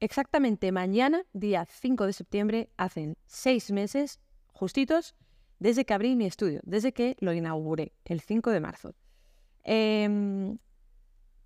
exactamente mañana, día 5 de septiembre, hacen seis meses justitos desde que abrí mi estudio, desde que lo inauguré, el 5 de marzo. Em,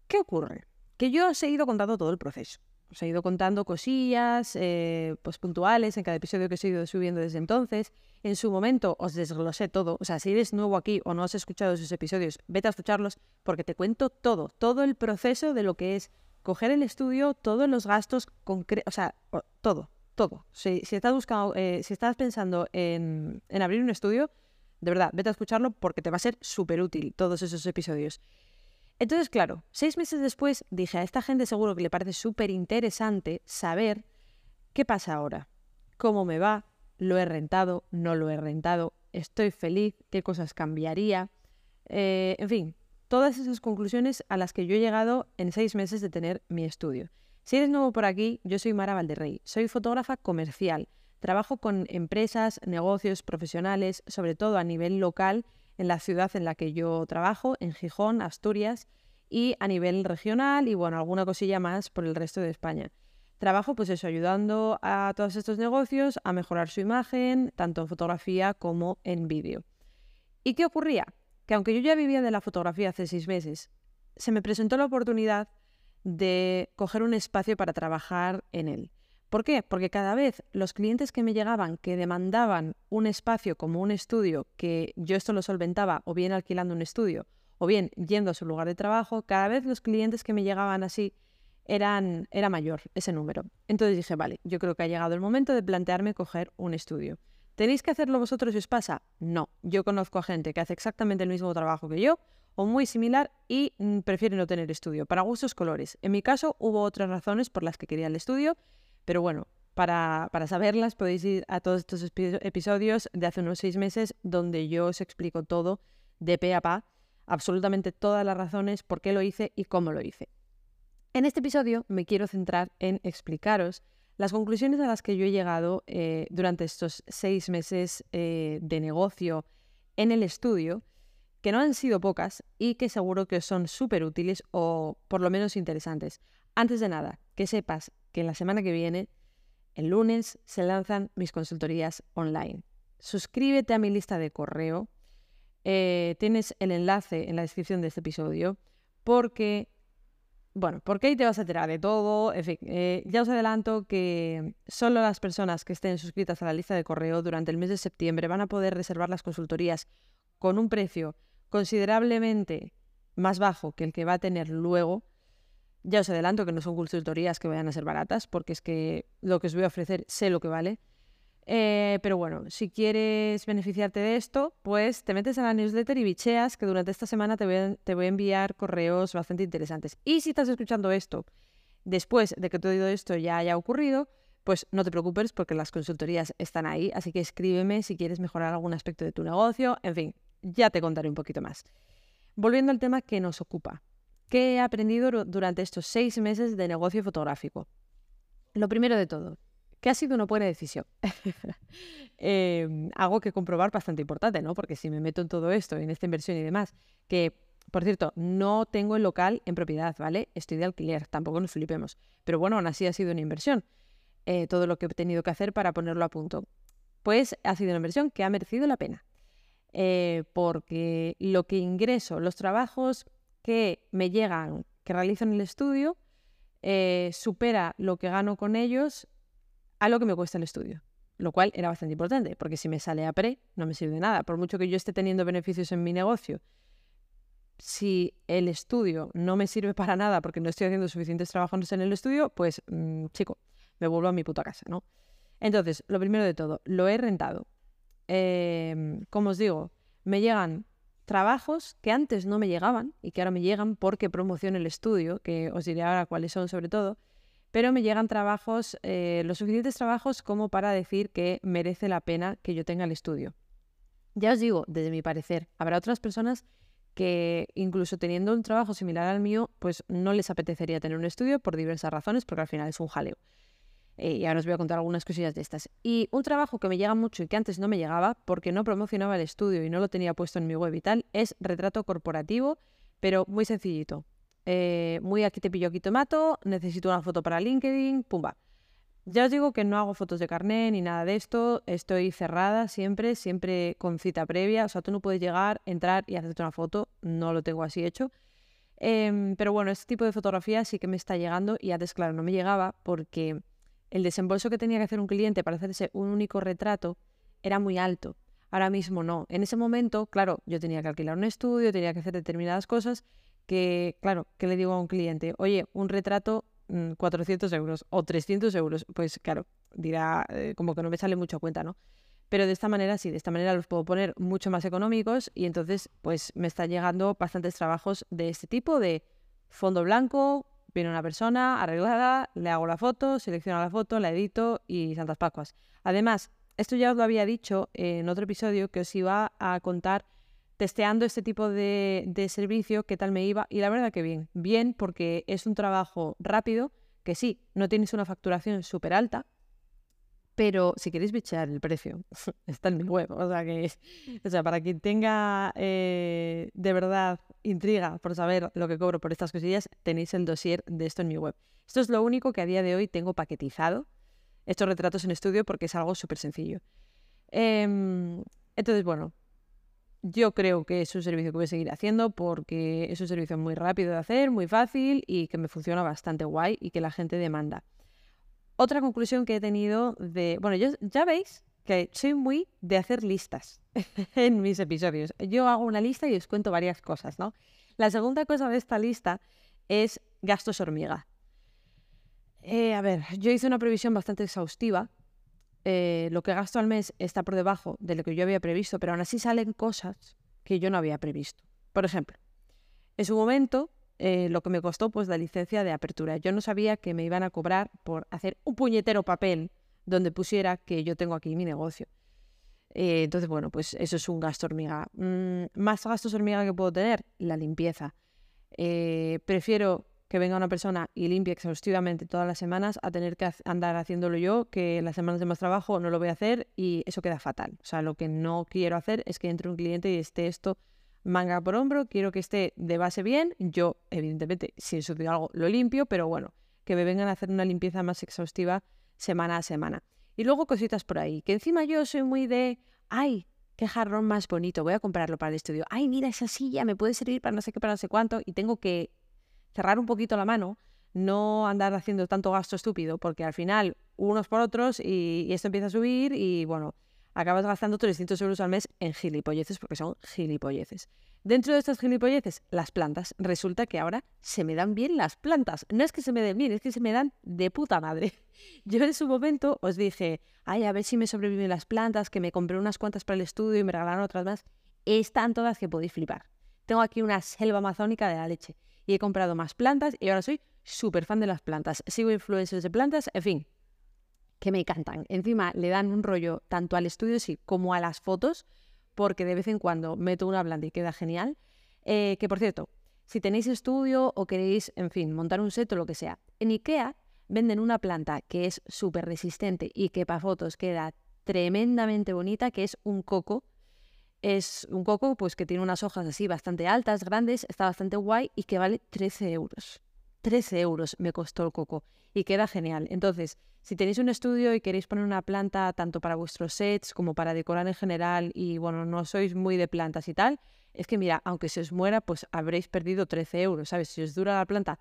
¿Qué ocurre? Que yo os he ido contando todo el proceso. Os he ido contando cosillas eh, pues puntuales en cada episodio que he ido subiendo desde entonces. En su momento os desglosé todo. O sea, si eres nuevo aquí o no has escuchado esos episodios, vete a escucharlos porque te cuento todo, todo el proceso de lo que es coger el estudio, todos los gastos concretos, o sea, todo, todo. Si, estás, buscando, eh, si estás pensando en, en abrir un estudio, de verdad, vete a escucharlo porque te va a ser súper útil todos esos episodios. Entonces, claro, seis meses después dije a esta gente seguro que le parece súper interesante saber qué pasa ahora, cómo me va, lo he rentado, no lo he rentado, estoy feliz, qué cosas cambiaría, eh, en fin, todas esas conclusiones a las que yo he llegado en seis meses de tener mi estudio. Si eres nuevo por aquí, yo soy Mara Valderrey, soy fotógrafa comercial, trabajo con empresas, negocios, profesionales, sobre todo a nivel local en la ciudad en la que yo trabajo, en Gijón, Asturias, y a nivel regional y bueno, alguna cosilla más por el resto de España. Trabajo pues eso, ayudando a todos estos negocios a mejorar su imagen, tanto en fotografía como en vídeo. ¿Y qué ocurría? Que aunque yo ya vivía de la fotografía hace seis meses, se me presentó la oportunidad de coger un espacio para trabajar en él. ¿Por qué? Porque cada vez los clientes que me llegaban que demandaban un espacio como un estudio, que yo esto lo solventaba o bien alquilando un estudio o bien yendo a su lugar de trabajo, cada vez los clientes que me llegaban así eran, era mayor ese número. Entonces dije, vale, yo creo que ha llegado el momento de plantearme coger un estudio. ¿Tenéis que hacerlo vosotros si os pasa? No, yo conozco a gente que hace exactamente el mismo trabajo que yo o muy similar y mm, prefiere no tener estudio, para gustos colores. En mi caso hubo otras razones por las que quería el estudio pero bueno, para, saberlas podéis ir a todos estos episodios de hace unos seis meses donde yo os explico todo de pe a pa, absolutamente todas las razones por qué lo hice y cómo lo hice. En este episodio me quiero centrar en explicaros las conclusiones a las que yo he llegado eh, durante estos seis meses eh, de negocio en el estudio, que no han sido pocas y que seguro que son súper útiles o por lo menos interesantes. Antes de nada, que sepas que la semana que viene, el lunes, se lanzan mis consultorías online. Suscríbete a mi lista de correo. Eh, tienes el enlace en la descripción de este episodio porque, bueno, porque ahí te vas a enterar de todo. En fin, eh, ya os adelanto que solo las personas que estén suscritas a la lista de correo durante el mes de septiembre van a poder reservar las consultorías con un precio considerablemente más bajo que el que va a tener luego ya os adelanto que no son consultorías que vayan a ser baratas, porque es que lo que os voy a ofrecer sé lo que vale. Eh, pero bueno, si quieres beneficiarte de esto, pues te metes a la newsletter y bicheas que durante esta semana te voy, a, te voy a enviar correos bastante interesantes. Y si estás escuchando esto después de que todo esto ya haya ocurrido, pues no te preocupes porque las consultorías están ahí, así que escríbeme si quieres mejorar algún aspecto de tu negocio, en fin, ya te contaré un poquito más. Volviendo al tema que nos ocupa, ¿Qué he aprendido durante estos seis meses de negocio fotográfico? Lo primero de todo, que ha sido una buena decisión. Em, algo que comprobar bastante importante, ¿no? Porque si me meto en todo esto, en esta inversión y demás, que, por cierto, no tengo el local en propiedad, ¿vale? Estoy de alquiler, tampoco nos flipemos. Pero bueno, aún así ha sido una inversión. Eh, todo lo que he tenido que hacer para ponerlo a punto. Pues ha sido una inversión que ha merecido la pena. Eh, porque lo que ingreso, los trabajos que me llegan, que realizo en el estudio, eh, supera lo que gano con ellos a lo que me cuesta el estudio. Lo cual era bastante importante, porque si me sale a pre, no me sirve de nada. Por mucho que yo esté teniendo beneficios en mi negocio, si el estudio no me sirve para nada porque no estoy haciendo suficientes trabajos en el estudio, pues, mm, chico, me vuelvo a mi puta casa, ¿no? Entonces, lo primero de todo, lo he rentado. Em, como os digo, me llegan trabajos que antes no me llegaban y que ahora me llegan porque promociono el estudio, que os diré ahora cuáles son sobre todo, pero me llegan trabajos, eh, los suficientes trabajos como para decir que merece la pena que yo tenga el estudio. Ya os digo, desde mi parecer, habrá otras personas que incluso teniendo un trabajo similar al mío, pues no les apetecería tener un estudio por diversas razones, porque al final es un jaleo. Eh, y ahora os voy a contar algunas cosillas de estas. Y un trabajo que me llega mucho y que antes no me llegaba porque no promocionaba el estudio y no lo tenía puesto en mi web y tal, es retrato corporativo, pero muy sencillito. Eh, muy aquí te pillo, aquí te mato, necesito una foto para LinkedIn, pumba. Ya os digo que no hago fotos de carné ni nada de esto, estoy cerrada siempre, siempre con cita previa, o sea, tú no puedes llegar, entrar y hacerte una foto, no lo tengo así hecho. Em, pero bueno, este tipo de fotografía sí que me está llegando y antes, claro, no me llegaba porque el desembolso que tenía que hacer un cliente para hacerse un único retrato era muy alto. Ahora mismo no. En ese momento, claro, yo tenía que alquilar un estudio, tenía que hacer determinadas cosas que, claro, ¿qué le digo a un cliente? Oye, un retrato 400 mm, euros o 300 euros, pues claro, dirá eh, como que no me sale mucho a cuenta, ¿no? Pero de esta manera sí, de esta manera los puedo poner mucho más económicos y entonces pues me están llegando bastantes trabajos de este tipo, de fondo blanco, viene una persona arreglada, le hago la foto, selecciono la foto, la edito y Santas Pascuas. Además, esto ya os lo había dicho en otro episodio que os iba a contar testeando este tipo de, servicio, qué tal me iba. Y la verdad que bien, bien porque es un trabajo rápido, que sí, no tienes una facturación súper alta, pero si queréis bichear el precio, está en mi web. O sea, que, o sea para quien tenga eh, de verdad intriga por saber lo que cobro por estas cosillas, tenéis el dossier de esto en mi web. Esto es lo único que a día de hoy tengo paquetizado, estos retratos en estudio, porque es algo súper sencillo. Em, entonces, bueno, yo creo que es un servicio que voy a seguir haciendo porque es un servicio muy rápido de hacer, muy fácil y que me funciona bastante guay y que la gente demanda. Otra conclusión que he tenido de, bueno, ya veis que soy muy de hacer listas en mis episodios. Yo hago una lista y os cuento varias cosas, ¿no? La segunda cosa de esta lista es gastos hormiga. Eh, a ver, yo hice una previsión bastante exhaustiva eh, lo que gasto al mes está por debajo de lo que yo había previsto, pero aún así salen cosas que yo no había previsto. Por ejemplo, en su momento, eh, lo que me costó, pues la licencia de apertura. Yo no sabía que me iban a cobrar por hacer un puñetero papel donde pusiera que yo tengo aquí mi negocio. Eh, entonces, bueno, pues eso es un gasto hormiga. Mm, más gastos hormiga que puedo tener, la limpieza. prefiero que venga una persona y limpie exhaustivamente todas las semanas a tener que andar haciéndolo yo, que las semanas de más trabajo no lo voy a hacer y eso queda fatal. O sea, lo que no quiero hacer es que entre un cliente y esté esto manga por hombro, quiero que esté de base bien. Yo, evidentemente, si ensucio algo, lo limpio, pero bueno, que me vengan a hacer una limpieza más exhaustiva semana a semana. Y luego cositas por ahí, que encima yo soy muy de, ay, qué jarrón más bonito, voy a comprarlo para el estudio. Ay, mira, esa silla me puede servir para no sé qué, para no sé cuánto, y tengo que cerrar un poquito la mano, no andar haciendo tanto gasto estúpido, porque al final unos por otros y, esto empieza a subir y bueno, acabas gastando 300 euros al mes en gilipolleces porque son gilipolleces. Dentro de estas gilipolleces, las plantas. Resulta que ahora se me dan bien las plantas. No es que se me den bien, es que se me dan de puta madre. Yo en su momento os dije, ay, a ver si me sobreviven las plantas, que me compré unas cuantas para el estudio y me regalaron otras más. Están todas que podéis flipar. Tengo aquí una selva amazónica de la leche y he comprado más plantas y ahora soy súper fan de las plantas. Sigo influencers de plantas, en fin, que me encantan. Encima le dan un rollo tanto al estudio sí como a las fotos, porque de vez en cuando meto una planta y queda genial. Eh, que por cierto, si tenéis estudio o queréis, en fin, montar un set o lo que sea, en IKEA venden una planta que es súper resistente y que para fotos queda tremendamente bonita, que es un coco es un coco pues que tiene unas hojas así bastante altas, grandes, está bastante guay y que vale 13 euros. 13 euros me costó el coco y queda genial. Entonces, si tenéis un estudio y queréis poner una planta tanto para vuestros sets como para decorar en general y bueno, no sois muy de plantas y tal, es que mira, aunque se os muera, pues habréis perdido 13 euros, ¿sabes? Si os dura la planta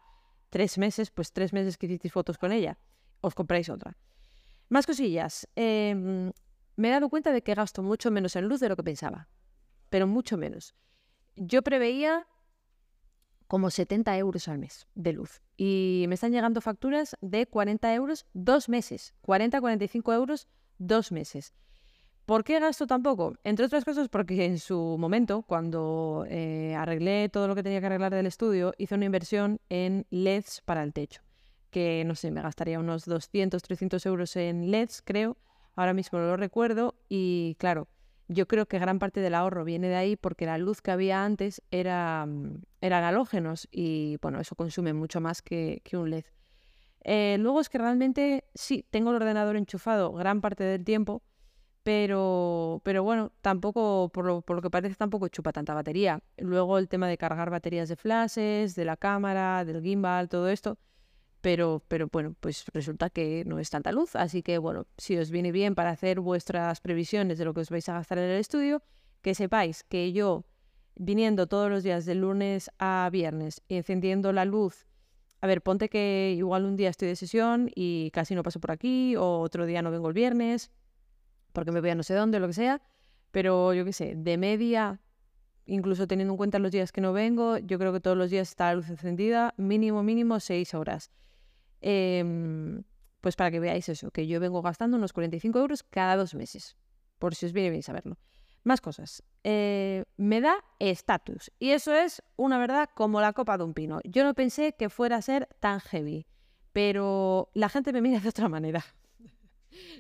tres meses, pues tres meses que hicisteis fotos con ella, os compráis otra. Más cosillas. Em, me he dado cuenta de que gasto mucho menos en luz de lo que pensaba, pero mucho menos. Yo preveía como 70 euros al mes de luz y me están llegando facturas de 40 euros dos meses, 40-45 euros dos meses. ¿Por qué gasto tan poco? Entre otras cosas porque en su momento, cuando eh, arreglé todo lo que tenía que arreglar del estudio, hice una inversión en LEDs para el techo, que no sé, me gastaría unos 200, 300 euros en LEDs, creo, ahora mismo no lo recuerdo y claro, yo creo que gran parte del ahorro viene de ahí porque la luz que había antes era, mm, eran halógenos y bueno, eso consume mucho más que, un LED. Eh, luego es que realmente sí, tengo el ordenador enchufado gran parte del tiempo, pero, pero bueno, tampoco, por lo, por lo que parece, tampoco chupa tanta batería. Luego el tema de cargar baterías de flashes, de la cámara, del gimbal, todo esto, pero, pero bueno, pues resulta que no es tanta luz. Así que bueno, si os viene bien para hacer vuestras previsiones de lo que os vais a gastar en el estudio, que sepáis que yo, viniendo todos los días de lunes a viernes y encendiendo la luz, a ver, ponte que igual un día estoy de sesión y casi no paso por aquí, o otro día no vengo el viernes, porque me voy a no sé dónde, lo que sea, pero yo qué sé, de media incluso teniendo en cuenta los días que no vengo, yo creo que todos los días está la luz encendida, mínimo, mínimo seis horas. Em, pues para que veáis eso, que yo vengo gastando unos 45 euros cada dos meses, por si os viene bien saberlo. Más cosas. Eh, me da estatus. Y eso es una verdad como la copa de un pino. Yo no pensé que fuera a ser tan heavy, pero la gente me mira de otra manera.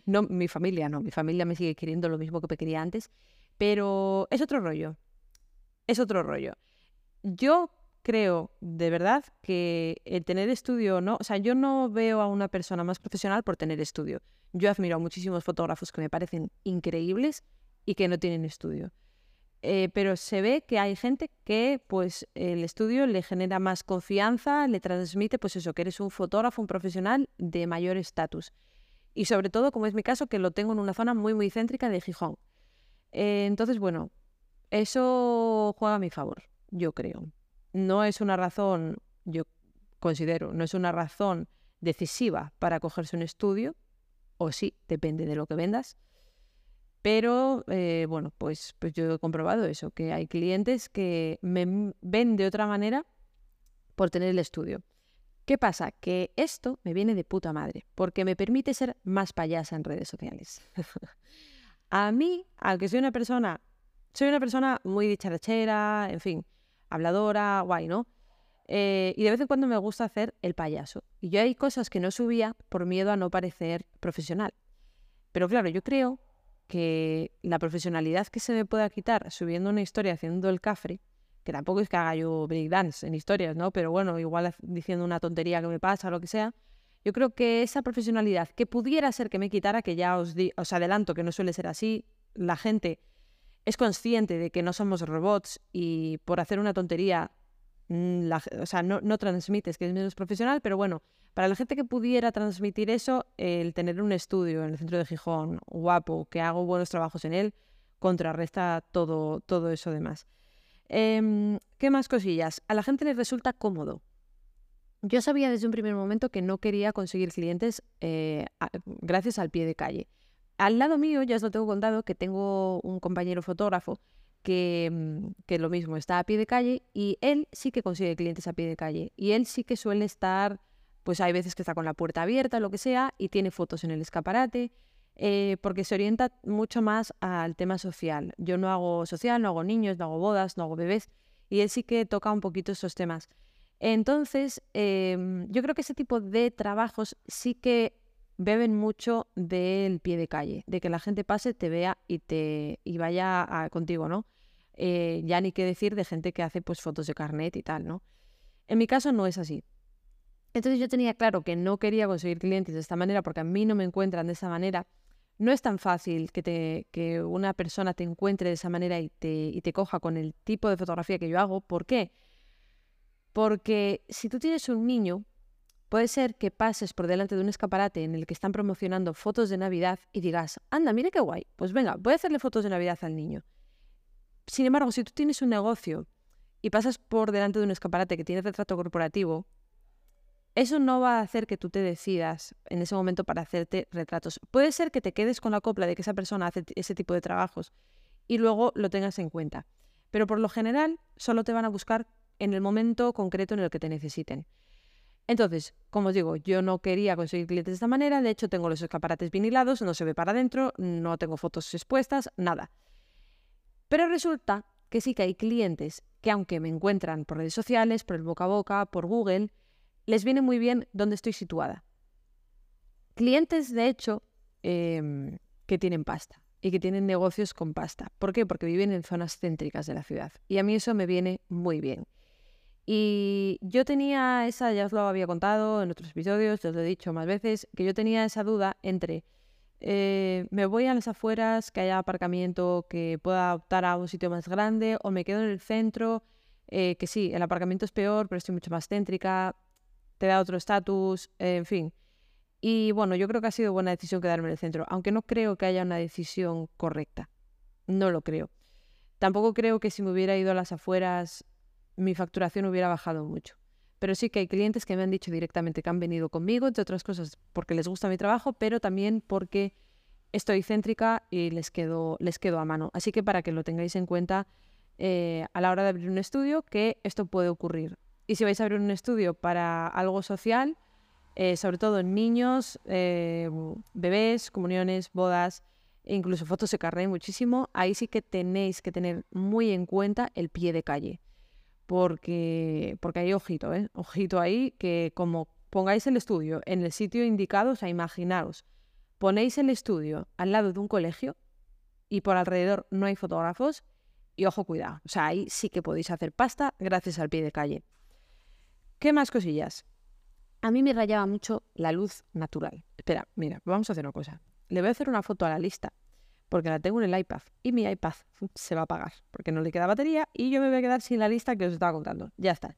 No, mi familia no, mi familia me sigue queriendo lo mismo que me quería antes, pero es otro rollo es otro rollo. Yo creo de verdad que el tener estudio no, o sea, yo no veo a una persona más profesional por tener estudio. Yo admiro a muchísimos fotógrafos que me parecen increíbles y que no tienen estudio. Eh, pero se ve que hay gente que pues el estudio le genera más confianza, le transmite pues eso, que eres un fotógrafo, un profesional de mayor estatus. Y sobre todo, como es mi caso, que lo tengo en una zona muy muy céntrica de Gijón. Eh, entonces, bueno, eso juega a mi favor, yo creo. No es una razón, yo considero, no es una razón decisiva para cogerse un estudio, o sí, depende de lo que vendas. Pero eh, bueno, pues, pues yo he comprobado eso, que hay clientes que me ven de otra manera por tener el estudio. ¿Qué pasa? Que esto me viene de puta madre, porque me permite ser más payasa en redes sociales. a mí, aunque soy una persona soy una persona muy dicharachera, en fin, habladora, guay, ¿no? Eh, y de vez en cuando me gusta hacer el payaso. Y yo hay cosas que no subía por miedo a no parecer profesional. Pero claro, yo creo que la profesionalidad que se me pueda quitar subiendo una historia haciendo el cafre, que tampoco es que haga yo breakdance en historias, ¿no? Pero bueno, igual diciendo una tontería que me pasa o lo que sea, yo creo que esa profesionalidad que pudiera ser que me quitara, que ya os, di os adelanto que no suele ser así, la gente es consciente de que no somos robots y por hacer una tontería, mm, o sea, no, no, transmites que menos profesional, pero bueno, para la gente que pudiera transmitir eso, el tener un estudio en el centro de Gijón guapo, que hago buenos trabajos en él, contrarresta todo, todo eso demás. Eh, ¿Qué más cosillas? A la gente le resulta cómodo. Yo sabía desde un primer momento que no quería conseguir clientes eh, gracias al pie de calle. Al lado mío, ya os lo tengo contado, que tengo un compañero fotógrafo que, mm, que, lo mismo está a pie de calle y él sí que consigue clientes a pie de calle y él sí que suele estar, pues hay veces que está con la puerta abierta, lo que sea, y tiene fotos en el escaparate, eh, porque se orienta mucho más al tema social. Yo no hago social, no hago niños, no hago bodas, no hago bebés, y él sí que toca un poquito esos temas. Entonces, em, yo creo que ese tipo de trabajos sí que beben mucho del pie de calle, de que la gente pase, te vea y te y vaya contigo, ¿no? Eh, ya ni qué decir de gente que hace pues fotos de carnet y tal, ¿no? En mi caso no es así. Entonces yo tenía claro que no quería conseguir clientes de esta manera porque a mí no me encuentran de esa manera. No es tan fácil que, te, que una persona te encuentre de esa manera y te, y te coja con el tipo de fotografía que yo hago. ¿Por qué? Porque si tú tienes un niño, Puede ser que pases por delante de un escaparate en el que están promocionando fotos de Navidad y digas, anda, mire qué guay, pues venga, voy a hacerle fotos de Navidad al niño. Sin embargo, si tú tienes un negocio y pasas por delante de un escaparate que tiene retrato corporativo, eso no va a hacer que tú te decidas en ese momento para hacerte retratos. Puede ser que te quedes con la copla de que esa persona hace ese tipo de trabajos y luego lo tengas en cuenta. Pero por lo general solo te van a buscar en el momento concreto en el que te necesiten. Entonces, como os digo, yo no quería conseguir clientes de esta manera, de hecho tengo los escaparates vinilados, no se ve para adentro, no tengo fotos expuestas, nada. Pero resulta que sí que hay clientes que aunque me encuentran por redes sociales, por el boca a boca, por Google, les viene muy bien dónde estoy situada. Clientes, de hecho, em, que tienen pasta y que tienen negocios con pasta. ¿Por qué? Porque viven en zonas céntricas de la ciudad. Y a mí eso me viene muy bien. Y yo tenía esa, ya os lo había contado en otros episodios, os lo he dicho más veces, que yo tenía esa duda entre eh, me voy a las afueras, que haya aparcamiento, que pueda optar a un sitio más grande, o me quedo en el centro, eh, que sí, el aparcamiento es peor, pero estoy mucho más céntrica. te da otro estatus, en fin. Y bueno, yo creo que ha sido buena decisión quedarme en el centro, aunque no creo que haya una decisión correcta. No lo creo. Tampoco creo que si me hubiera ido a las afueras mi facturación hubiera bajado mucho. Pero sí que hay clientes que me han dicho directamente que han venido conmigo, entre otras cosas porque les gusta mi trabajo, pero también porque estoy céntrica y les quedo, les quedo a mano. Así que para que lo tengáis en cuenta eh, a la hora de abrir un estudio, que esto puede ocurrir. Y si vais a abrir un estudio para algo social, eh, sobre todo en niños, eh, bebés, comuniones, bodas, e incluso fotos de carnet muchísimo, ahí sí que tenéis que tener muy en cuenta el pie de calle. Porque, porque hay ojito, ¿eh? Ojito ahí que como pongáis el estudio en el sitio indicado, o sea, imaginaros, ponéis el estudio al lado de un colegio y por alrededor no hay fotógrafos, y ojo, cuidado. O sea, ahí sí que podéis hacer pasta gracias al pie de calle. ¿Qué más cosillas? A mí me rayaba mucho la luz natural. Espera, mira, vamos a hacer una cosa. Le voy a hacer una foto a la lista porque la tengo en el iPad y mi iPad se va a apagar porque no le queda batería y yo me voy a quedar sin la lista que os estaba contando. Ya está.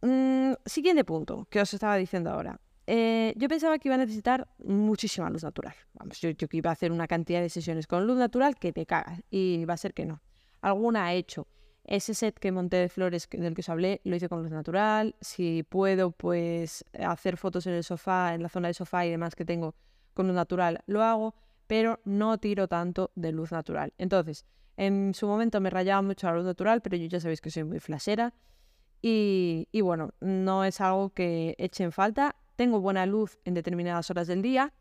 Mm, siguiente punto que os estaba diciendo ahora. Eh, yo pensaba que iba a necesitar muchísima luz natural. Vamos, yo, iba a hacer una cantidad de sesiones con luz natural que te cagas y va a ser que no. Alguna he hecho. Ese set que monté de flores del que os hablé lo hice con luz natural. Si puedo, pues hacer fotos en el sofá, en la zona de sofá y demás que tengo con luz natural, lo hago, pero no tiro tanto de luz natural. Entonces, en su momento me rayaba mucho la luz natural, pero yo ya sabéis que soy muy flashera. Y, bueno, no es algo que eche en falta tengo buena luz en determinadas horas del día,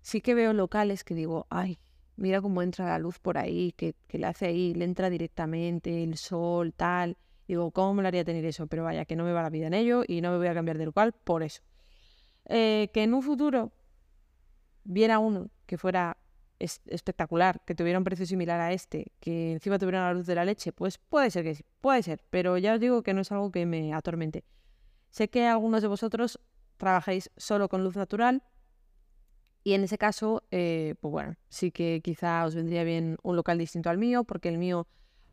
sí que veo locales que digo, ay, mira cómo entra la luz por ahí, que, le hace ahí, le entra directamente el sol, tal. Digo, ¿cómo me lo haría tener eso? Pero vaya, que no me va la vida en ello y no me voy a cambiar de local por eso. Eh, que en un futuro viera uno que fuera espectacular, que tuviera un precio similar a este, que encima tuviera la luz de la leche, pues puede ser que sí, puede ser, pero ya os digo que no es algo que me atormente. Sé que algunos de vosotros trabajéis solo con luz natural. Y en ese caso, eh, pues bueno, sí que quizá os vendría bien un local distinto al mío, porque el mío,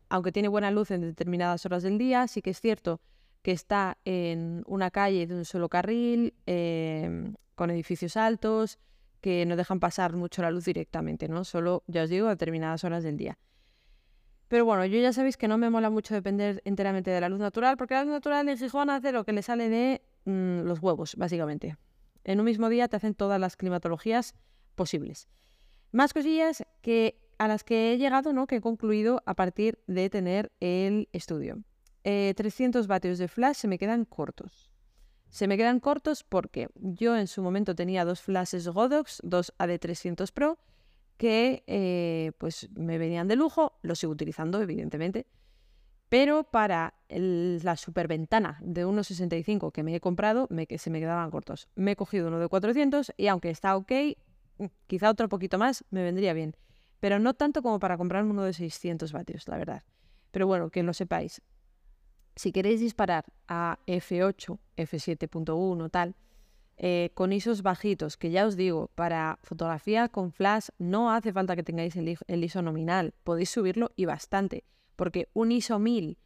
aunque tiene buena luz en determinadas horas del día, sí que es cierto que está en una calle de un solo carril, em, con edificios altos, que no dejan pasar mucho la luz directamente, ¿no? Solo, ya os digo, a determinadas horas del día. Pero bueno, yo ya sabéis que no me mola mucho depender enteramente de la luz natural, porque la luz natural en Gijón hace lo que le sale de Mm, los huevos, básicamente. En un mismo día te hacen todas las climatologías posibles. Más cosillas que a las que he llegado, ¿no? que he concluido a partir de tener el estudio. 300 eh, vatios de flash se me quedan cortos. Se me quedan cortos porque yo en su momento tenía dos flashes Godox, dos AD300 Pro, que eh, pues me venían de lujo, los sigo utilizando evidentemente, pero para la superventana de 1,65 que me he comprado, me, se me quedaban cortos. Me he cogido uno de 400 y aunque está ok, mm, quizá otro poquito más me vendría bien. Pero no tanto como para comprarme uno de 600 vatios, la verdad. Pero bueno, que lo sepáis. Si queréis disparar a F8, F7.1, tal, eh, con ISOs bajitos, que ya os digo, para fotografía con flash no hace falta que tengáis el ISO nominal, podéis subirlo y bastante porque un ISO 1000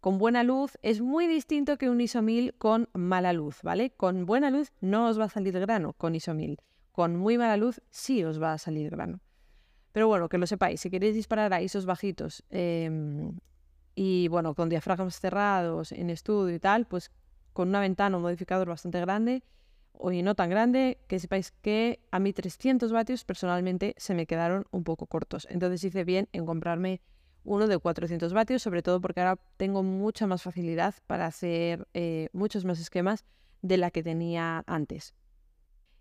con buena luz es muy distinto que un ISO 1000 con mala luz, ¿vale? Con buena luz no os va a salir grano con ISO 1000. Con muy mala luz sí os va a salir grano. Pero bueno, que lo sepáis, si queréis disparar a ISOs bajitos em, y bueno, con diafragmas cerrados en estudio y tal, pues con una ventana, un modificador bastante grande, o no tan grande, que sepáis que a mí 300 vatios personalmente se me quedaron un poco cortos. Entonces hice bien en comprarme uno de 400 vatios, sobre todo porque ahora tengo mucha más facilidad para hacer eh, muchos más esquemas de la que tenía antes.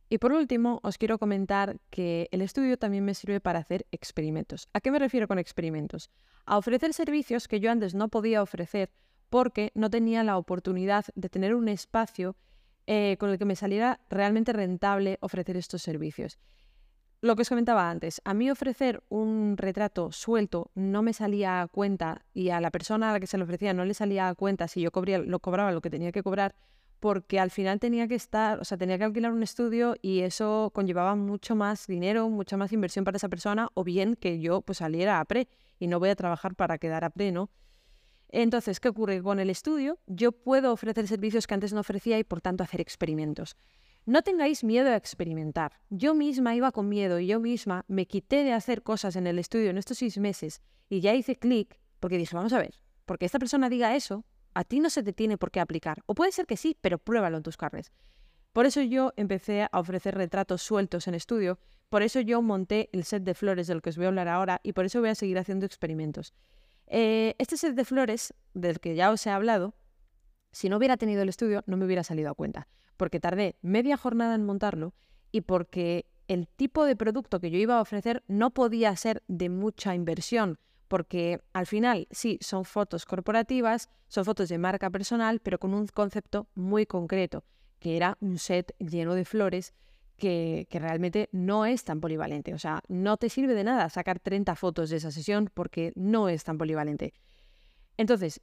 Y por último, os quiero comentar que el estudio también me sirve para hacer experimentos. ¿A qué me refiero con experimentos? A ofrecer servicios que yo antes no podía ofrecer porque no tenía la oportunidad de tener un espacio eh, con el que me saliera realmente rentable ofrecer estos servicios lo que os comentaba antes, a mí ofrecer un retrato suelto no me salía a cuenta y a la persona a la que se lo ofrecía no le salía a cuenta si yo lo cobraba lo que tenía que cobrar, porque al final tenía que estar, o sea, tenía que alquilar un estudio y eso conllevaba mucho más dinero, mucha más inversión para esa persona, o bien que yo pues saliera a pre y no voy a trabajar para quedar a pre, ¿no? Entonces, ¿qué ocurre? Con el estudio yo puedo ofrecer servicios que antes no ofrecía y por tanto hacer experimentos. No tengáis miedo a experimentar. Yo misma iba con miedo y yo misma me quité de hacer cosas en el estudio en estos seis meses y ya hice clic porque dije, vamos a ver, porque esta persona diga eso, a ti no se te tiene por qué aplicar. O puede ser que sí, pero pruébalo en tus carnes. Por eso yo empecé a ofrecer retratos sueltos en estudio, por eso yo monté el set de flores del que os voy a hablar ahora y por eso voy a seguir haciendo experimentos. Eh, este set de flores, del que ya os he hablado, si no hubiera tenido el estudio, no me hubiera salido a cuenta, porque tardé media jornada en montarlo y porque el tipo de producto que yo iba a ofrecer no podía ser de mucha inversión, porque al final sí, son fotos corporativas, son fotos de marca personal, pero con un concepto muy concreto, que era un set lleno de flores que, realmente no es tan polivalente. O sea, no te sirve de nada sacar 30 fotos de esa sesión porque no es tan polivalente. Entonces,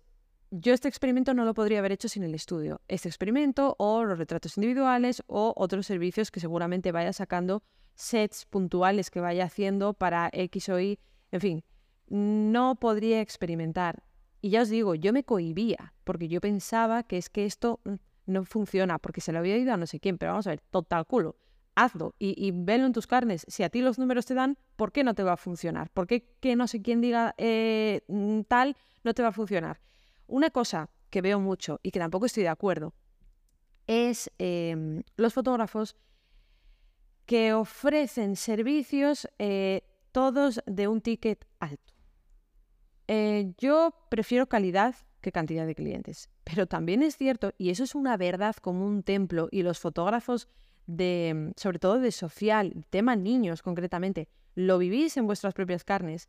yo este experimento no lo podría haber hecho sin el estudio. Este experimento o los retratos individuales o otros servicios que seguramente vaya sacando, sets puntuales que vaya haciendo para X o Y. En fin, no podría experimentar. Y ya os digo, yo me cohibía porque yo pensaba que es que esto mm, no funciona porque se lo había ido a no sé quién, pero vamos a ver, total culo hazlo y, velo en tus carnes. Si a ti los números te dan, ¿por qué no te va a funcionar? ¿Por qué que no sé quién diga eh, mm, tal no te va a funcionar? Una cosa que veo mucho y que tampoco estoy de acuerdo es em, los fotógrafos que ofrecen servicios eh, todos de un ticket alto. Eh, yo prefiero calidad que cantidad de clientes, pero también es cierto, y eso es una verdad como un templo, y los fotógrafos de, sobre todo de social, tema niños concretamente, lo vivís en vuestras propias carnes,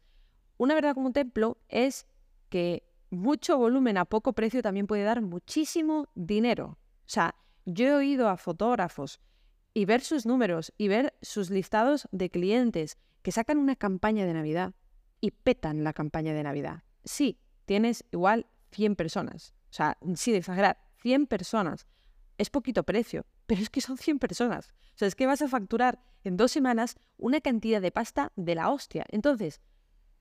una verdad como un templo es que mucho volumen a poco precio también puede dar muchísimo dinero. O sea, yo he oído a fotógrafos y ver sus números y ver sus listados de clientes que sacan una campaña de Navidad y petan la campaña de Navidad. Sí, tienes igual 100 personas. O sea, sin exagerar, 100 personas. Es poquito precio, pero es que son 100 personas. O sea, es que vas a facturar en dos semanas una cantidad de pasta de la hostia. Entonces,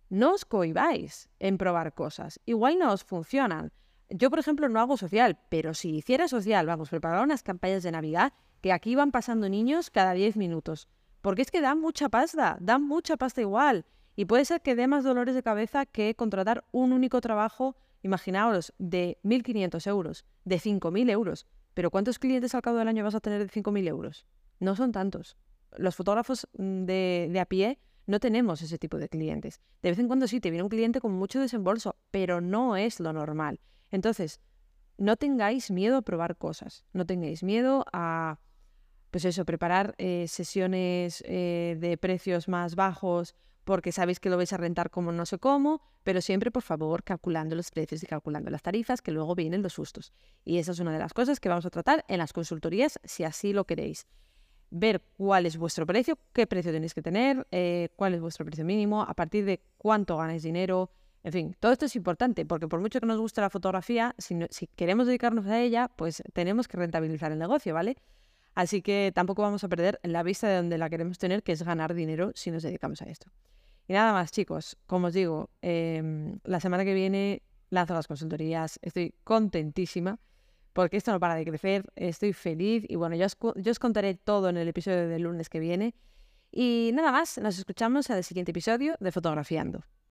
no os cohibáis en probar cosas. Igual no os funcionan. Yo, por ejemplo, no hago social, pero si hiciera social, vamos, preparar unas campañas de Navidad que aquí van pasando niños cada 10 minutos. Porque es que dan mucha pasta, dan mucha pasta igual. Y puede ser que dé más dolores de cabeza que contratar un único trabajo, imaginaos, de 1.500 euros, de 5.000 euros. Pero ¿cuántos clientes al cabo del año vas a tener de 5.000 euros? No son tantos. Los fotógrafos mm, de, a pie no tenemos ese tipo de clientes. De vez en cuando sí, te viene un cliente con mucho desembolso, pero no es lo normal. Entonces, no tengáis miedo a probar cosas, no tengáis miedo a, pues eso, preparar eh, sesiones eh, de precios más bajos porque sabéis que lo vais a rentar como no sé cómo, pero siempre, por favor, calculando los precios y calculando las tarifas, que luego vienen los sustos. Y esa es una de las cosas que vamos a tratar en las consultorías, si así lo queréis. Ver cuál es vuestro precio, qué precio tenéis que tener, eh, cuál es vuestro precio mínimo, a partir de cuánto ganáis dinero. En fin, todo esto es importante, porque por mucho que nos guste la fotografía, si, si queremos dedicarnos a ella, pues tenemos que rentabilizar el negocio, ¿vale? Así que tampoco vamos a perder la vista de donde la queremos tener, que es ganar dinero si nos dedicamos a esto. Y nada más, chicos, como os digo, em, la semana que viene lanzo las consultorías, estoy contentísima porque esto no para de crecer, estoy feliz y bueno, yo os, yo os contaré todo en el episodio del lunes que viene. Y nada más, nos escuchamos en el siguiente episodio de Fotografiando.